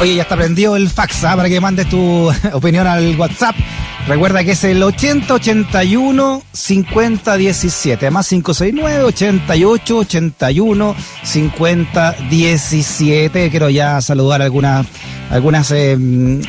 Oye, ya está prendido el fax ¿ah? para que mandes tu opinión al WhatsApp. Recuerda que es el 8081 5017, más 569 88 81 5017. Quiero ya saludar algunas algunas eh,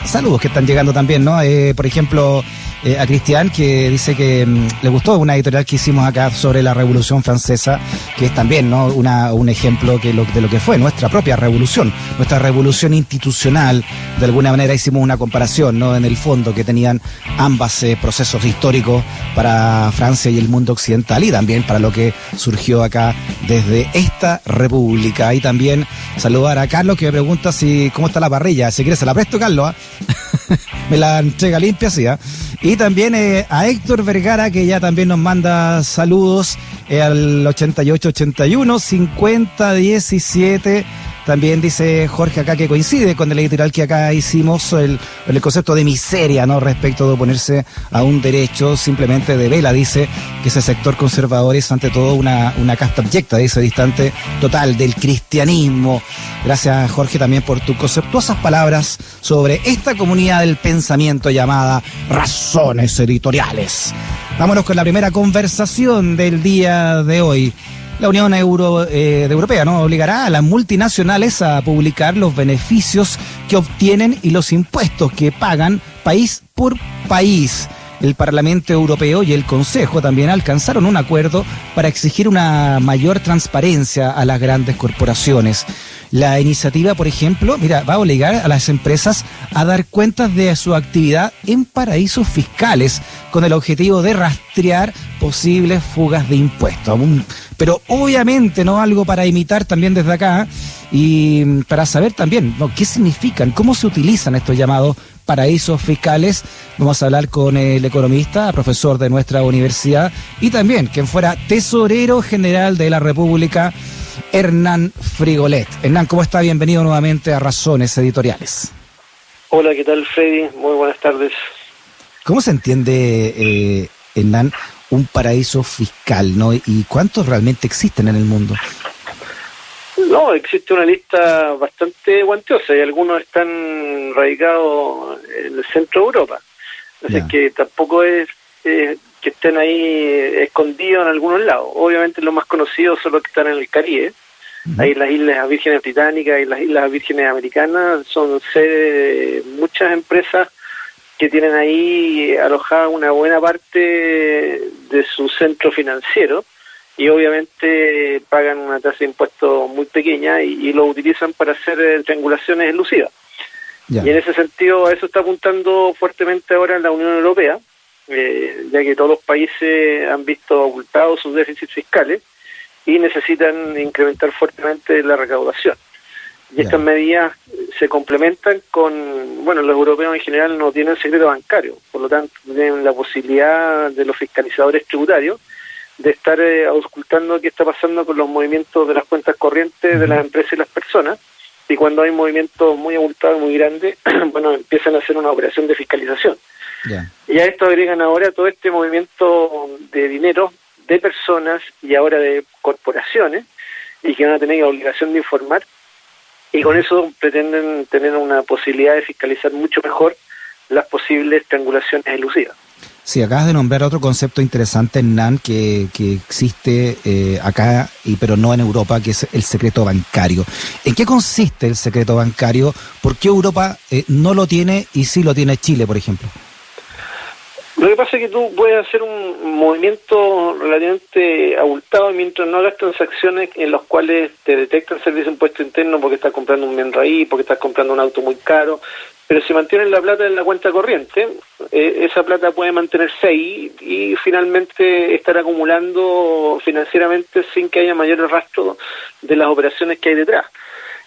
saludos que están llegando también, ¿no? Eh, por ejemplo, eh, a Cristian, que dice que mm, le gustó una editorial que hicimos acá sobre la Revolución Francesa, que es también ¿no? una, un ejemplo que de lo que fue nuestra propia revolución, nuestra revolución institucional. De alguna manera hicimos una comparación ¿no? en el fondo que tenían ambas eh, procesos históricos para Francia y el mundo occidental y también para lo que surgió acá desde esta república. Y también saludar a Carlos que me pregunta si cómo está la parrilla. Si quieres se la presto, Carlos. ¿ah? me la entrega limpia, sí. ¿ah? Y también eh, a Héctor Vergara, que ya también nos manda saludos eh, al 8881 5017 también dice Jorge acá que coincide con el editorial que acá hicimos, el, el concepto de miseria, ¿no? Respecto de oponerse a un derecho simplemente de vela. Dice que ese sector conservador es ante todo una, una casta abyecta, dice distante total del cristianismo. Gracias Jorge también por tus conceptuosas palabras sobre esta comunidad del pensamiento llamada razones editoriales. Vámonos con la primera conversación del día de hoy la Unión eh, Europea ¿no? obligará a las multinacionales a publicar los beneficios que obtienen y los impuestos que pagan país por país. El Parlamento Europeo y el Consejo también alcanzaron un acuerdo para exigir una mayor transparencia a las grandes corporaciones. La iniciativa, por ejemplo, mira, va a obligar a las empresas a dar cuentas de su actividad en paraísos fiscales con el objetivo de rastrear posibles fugas de impuestos. Pero obviamente no algo para imitar también desde acá y para saber también qué significan, cómo se utilizan estos llamados paraísos fiscales. Vamos a hablar con el economista, profesor de nuestra universidad y también quien fuera tesorero general de la República Hernán Frigolet. Hernán, ¿cómo está? Bienvenido nuevamente a Razones Editoriales. Hola, ¿qué tal, Freddy? Muy buenas tardes. ¿Cómo se entiende, eh, Hernán, un paraíso fiscal, ¿no? ¿Y cuántos realmente existen en el mundo? No, existe una lista bastante guantiosa y algunos están radicados en el centro de Europa. Así que tampoco es que estén ahí escondidos en algunos lados. Obviamente los más conocidos son los que están en el Caribe. Ahí las Islas Vírgenes Británicas y las Islas Vírgenes Americanas son sede de muchas empresas que tienen ahí alojada una buena parte de su centro financiero y obviamente pagan una tasa de impuestos muy pequeña y, lo utilizan para hacer eh, triangulaciones elusivas. Y en ese sentido, a eso está apuntando fuertemente ahora la Unión Europea, eh, ya que todos los países han visto ocultados sus déficits fiscales y necesitan incrementar fuertemente la recaudación. Y estas medidas se complementan con, bueno, los europeos en general no tienen secreto bancario, por lo tanto tienen la posibilidad de los fiscalizadores tributarios de estar eh, auscultando qué está pasando con los movimientos de las cuentas corrientes de las empresas y las personas. Y cuando hay movimientos muy abultados, muy grandes, bueno, empiezan a hacer una operación de fiscalización. Y a esto agregan ahora todo este movimiento de dinero de personas y ahora de corporaciones y que van a tener obligación de informar y con eso pretenden tener una posibilidad de fiscalizar mucho mejor las posibles triangulaciones elusivas. Sí, acabas de nombrar otro concepto interesante en NAN que, que existe eh, acá, y, pero no en Europa, que es el secreto bancario. ¿En qué consiste el secreto bancario? ¿Por qué Europa eh, no lo tiene y sí lo tiene Chile, por ejemplo? Lo que pasa es que tú puedes hacer un movimiento relativamente abultado mientras no hagas transacciones en las cuales te detectan servicio de impuesto interno porque estás comprando un bien raíz, porque estás comprando un auto muy caro, pero si mantienes la plata en la cuenta corriente, eh, esa plata puede mantenerse ahí y finalmente estar acumulando financieramente sin que haya mayor rastro de las operaciones que hay detrás.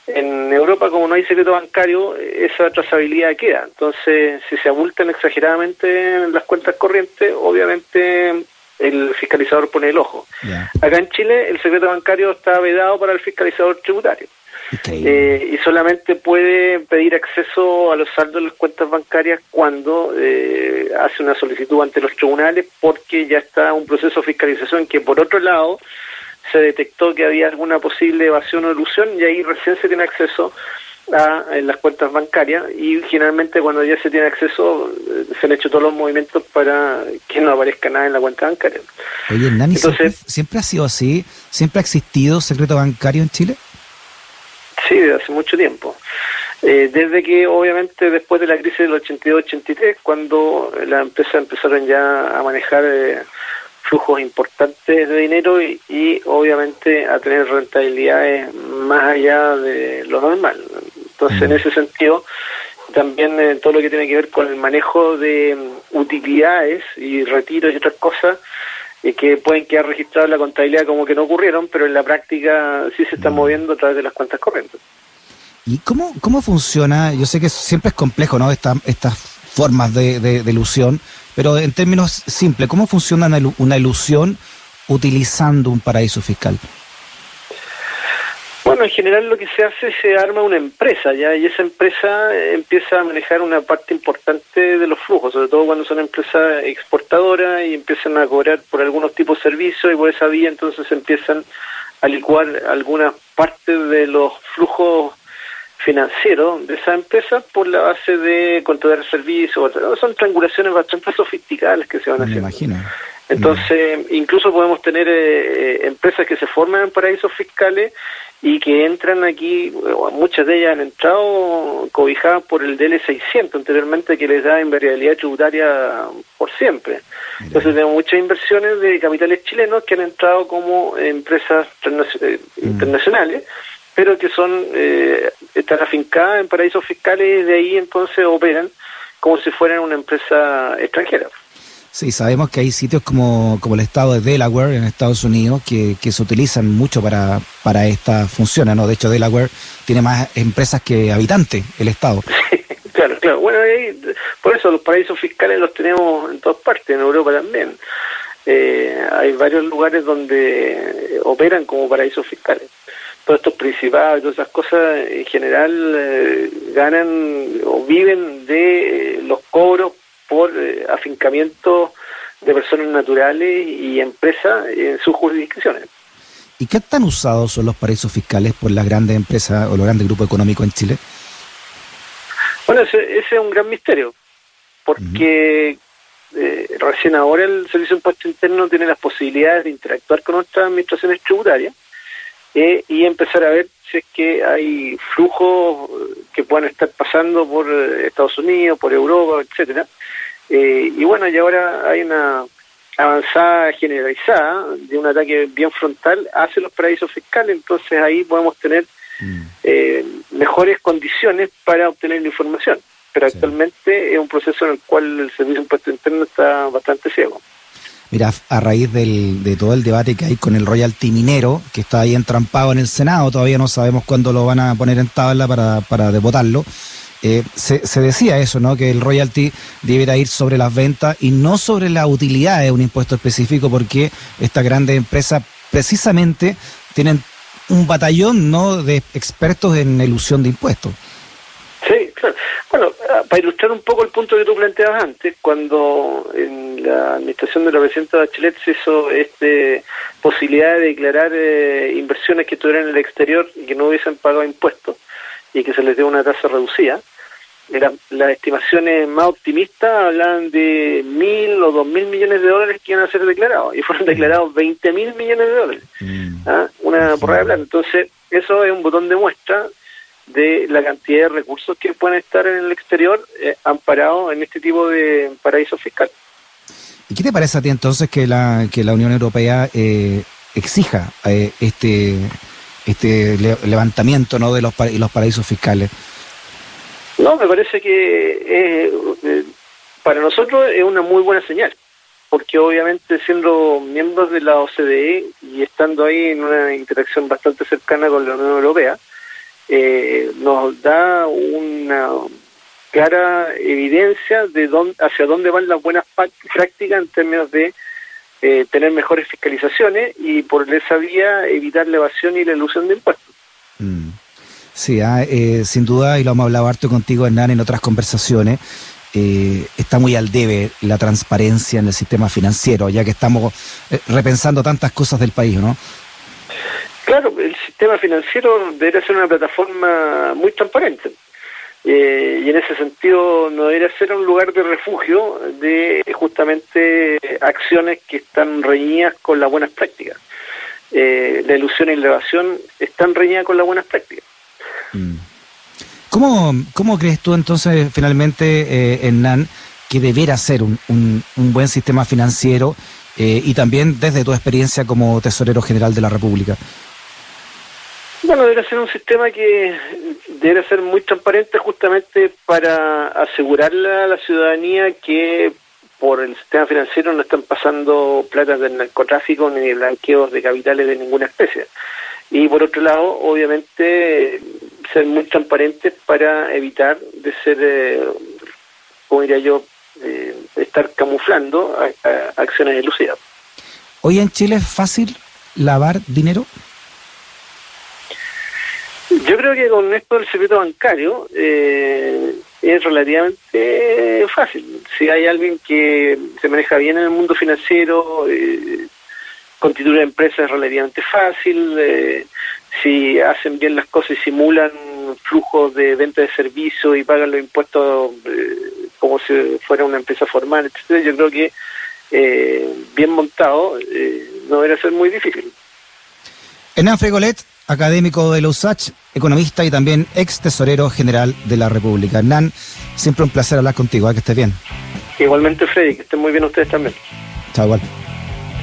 En Europa, como no hay secreto bancario, esa trazabilidad queda. Entonces, si se abultan exageradamente en las cuentas corrientes, obviamente el fiscalizador pone el ojo. Acá en Chile, el secreto bancario está vedado para el fiscalizador tributario. Eh, y solamente puede pedir acceso a los saldos de las cuentas bancarias cuando eh, hace una solicitud ante los tribunales porque ya está un proceso de fiscalización que por otro lado se detectó que había alguna posible evasión o ilusión y ahí recién se tiene acceso a en las cuentas bancarias y generalmente cuando ya se tiene acceso eh, se han hecho todos los movimientos para que no aparezca nada en la cuenta bancaria. Oye, Nani, Entonces, ¿siempre, ha sido así? ¿Siempre ha existido secreto bancario en Chile? Sí, desde hace mucho tiempo. Eh, desde que, obviamente, después de la crisis del 82-83, cuando las empresas empezaron ya a manejar eh, flujos importantes de dinero y, obviamente, a tener rentabilidades más allá de lo normal. Entonces, en mm. ese sentido, también eh, todo lo que tiene que ver con el manejo de mm, utilidades y retiros y otras cosas, que pueden quedar registradas en la contabilidad como que no ocurrieron, pero en la práctica sí se están mm. moviendo a través de las cuentas corrientes. ¿Y cómo, cómo funciona? Yo sé que siempre es complejo, ¿no? Esta, estas formas de, de, ilusión, pero en términos simples, ¿cómo funciona una ilusión utilizando un paraíso fiscal? Bueno, en general lo que se hace es se arma una empresa ya y esa empresa empieza a manejar una parte importante de los flujos, sobre todo cuando son empresas exportadoras y empiezan a cobrar por algunos tipos de servicios y por esa vía entonces empiezan a licuar algunas partes de los flujos financiero de esa empresa por la base de contratar servicios. Son triangulaciones bastante sofisticadas que se van haciendo. imagino. Entonces, incluso podemos tener eh, eh, empresas que se forman en paraísos fiscales y que entran aquí, muchas de ellas han entrado cobijadas por el DL600 anteriormente que les da invariabilidad tributaria por siempre. Entonces tenemos muchas inversiones de capitales chilenos que han entrado como empresas eh, mm. internacionales pero que son eh, están afincadas en paraísos fiscales y de ahí entonces operan como si fueran una empresa extranjera. Sí, sabemos que hay sitios como, como el estado de Delaware en Estados Unidos que, que se utilizan mucho para, para esta función, ¿no? De hecho, Delaware tiene más empresas que habitantes, el estado. claro, claro. Bueno, por eso los paraísos fiscales los tenemos en todas partes, en Europa también. Eh, hay varios lugares donde operan como paraísos fiscales todos estos principados y todas esas cosas en general eh, ganan o viven de eh, los cobros por eh, afincamiento de personas naturales y empresas en sus jurisdicciones. ¿Y qué tan usados son los paraísos fiscales por las grandes empresas o los grandes grupos económicos en Chile? Bueno, ese, es un gran misterio, porque recién ahora el Servicio de Impuesto Interno tiene las posibilidades de interactuar con nuestras administraciones tributarias eh, y empezar a ver si es que hay flujos que puedan estar pasando por eh, Estados Unidos, por Europa, etcétera. Eh, y bueno, y ahora hay una avanzada generalizada de un ataque bien frontal hacia los paraísos fiscales, entonces ahí podemos tener mm. mejores condiciones para obtener la información. Pero actualmente es un proceso en el cual el Servicio de Impuesto Interno está bastante ciego. Mira, a raíz del, de todo el debate que hay con el royalty minero, que está ahí entrampado en el Senado, todavía no sabemos cuándo lo van a poner en tabla para, para devotarlo. Eh, se, decía eso, ¿no? Que el royalty debiera ir sobre las ventas y no sobre la utilidad de un impuesto específico, porque estas grandes empresas precisamente tienen un batallón. De expertos en elusión de impuestos. Sí. Bueno, ah, para ilustrar un poco el punto que tú planteabas antes, cuando en la administración de la presidenta Bachelet se hizo este posibilidad de declarar eh, inversiones que estuvieran en el exterior y que no hubiesen pagado impuestos y que se les dé una tasa reducida, las estimaciones más optimistas hablan de mil o dos mil millones de dólares que iban a ser declarados y fueron declarados veinte mil millones de dólares. Mm. ¿ah? Una porra de plata. Entonces, eso es un botón de muestra de la cantidad de recursos que pueden estar en el exterior eh, amparados en este tipo de paraísos fiscales. ¿Y qué te parece a ti entonces que la, que la Unión Europea eh, exija eh, este, este levantamiento ¿no? de los, los paraísos fiscales? No, me parece que para nosotros es una muy buena señal, porque obviamente siendo miembros de la OCDE y estando ahí en una interacción bastante cercana con la Unión Europea, eh, nos da una clara evidencia de dónde, hacia dónde van las buenas prácticas en términos de eh, tener mejores fiscalizaciones y por esa vía evitar la evasión y la ilusión de impuestos. Mm. Sí, ah, eh, sin duda, y lo hemos hablado harto contigo, Hernán, en otras conversaciones, eh, está muy al debe la transparencia en el sistema financiero, ya que estamos repensando tantas cosas del país, ¿no? Claro, el sistema financiero debería ser una plataforma muy transparente. Eh, y en ese sentido no debería ser un lugar de refugio de justamente acciones que están reñidas con las buenas prácticas. Eh, la ilusión y la evasión están reñidas con las buenas prácticas. Mm. ¿Cómo, ¿Cómo crees tú entonces finalmente, eh, Hernán, que debiera ser un, un, buen sistema financiero eh, y también desde tu experiencia como tesorero general de la República? Bueno, debe ser un sistema que debe ser muy transparente justamente para asegurarle a la ciudadanía que por el sistema financiero no están pasando platas del narcotráfico ni blanqueos de capitales de ninguna especie. Y por otro lado, obviamente, ser muy transparentes para evitar de ser, eh, como diría yo, eh, estar camuflando acciones elusivas. ¿Hoy en Chile es fácil lavar dinero? Yo creo que con esto del secreto bancario eh, es relativamente fácil. Si hay alguien que se maneja bien en el mundo financiero, eh, constituir una empresa es relativamente fácil. Eh, si hacen bien las cosas y simulan flujos de venta de servicios y pagan los impuestos eh, como si fuera una empresa formal, etcétera, yo creo que bien montado no debería ser muy difícil. Hernán Fregolet, académico de la USACH, economista y también ex tesorero general de la República. Hernán, siempre un placer hablar contigo, ¿eh? que estés bien. Igualmente, Freddy, que estén muy bien ustedes también. Chao, igual.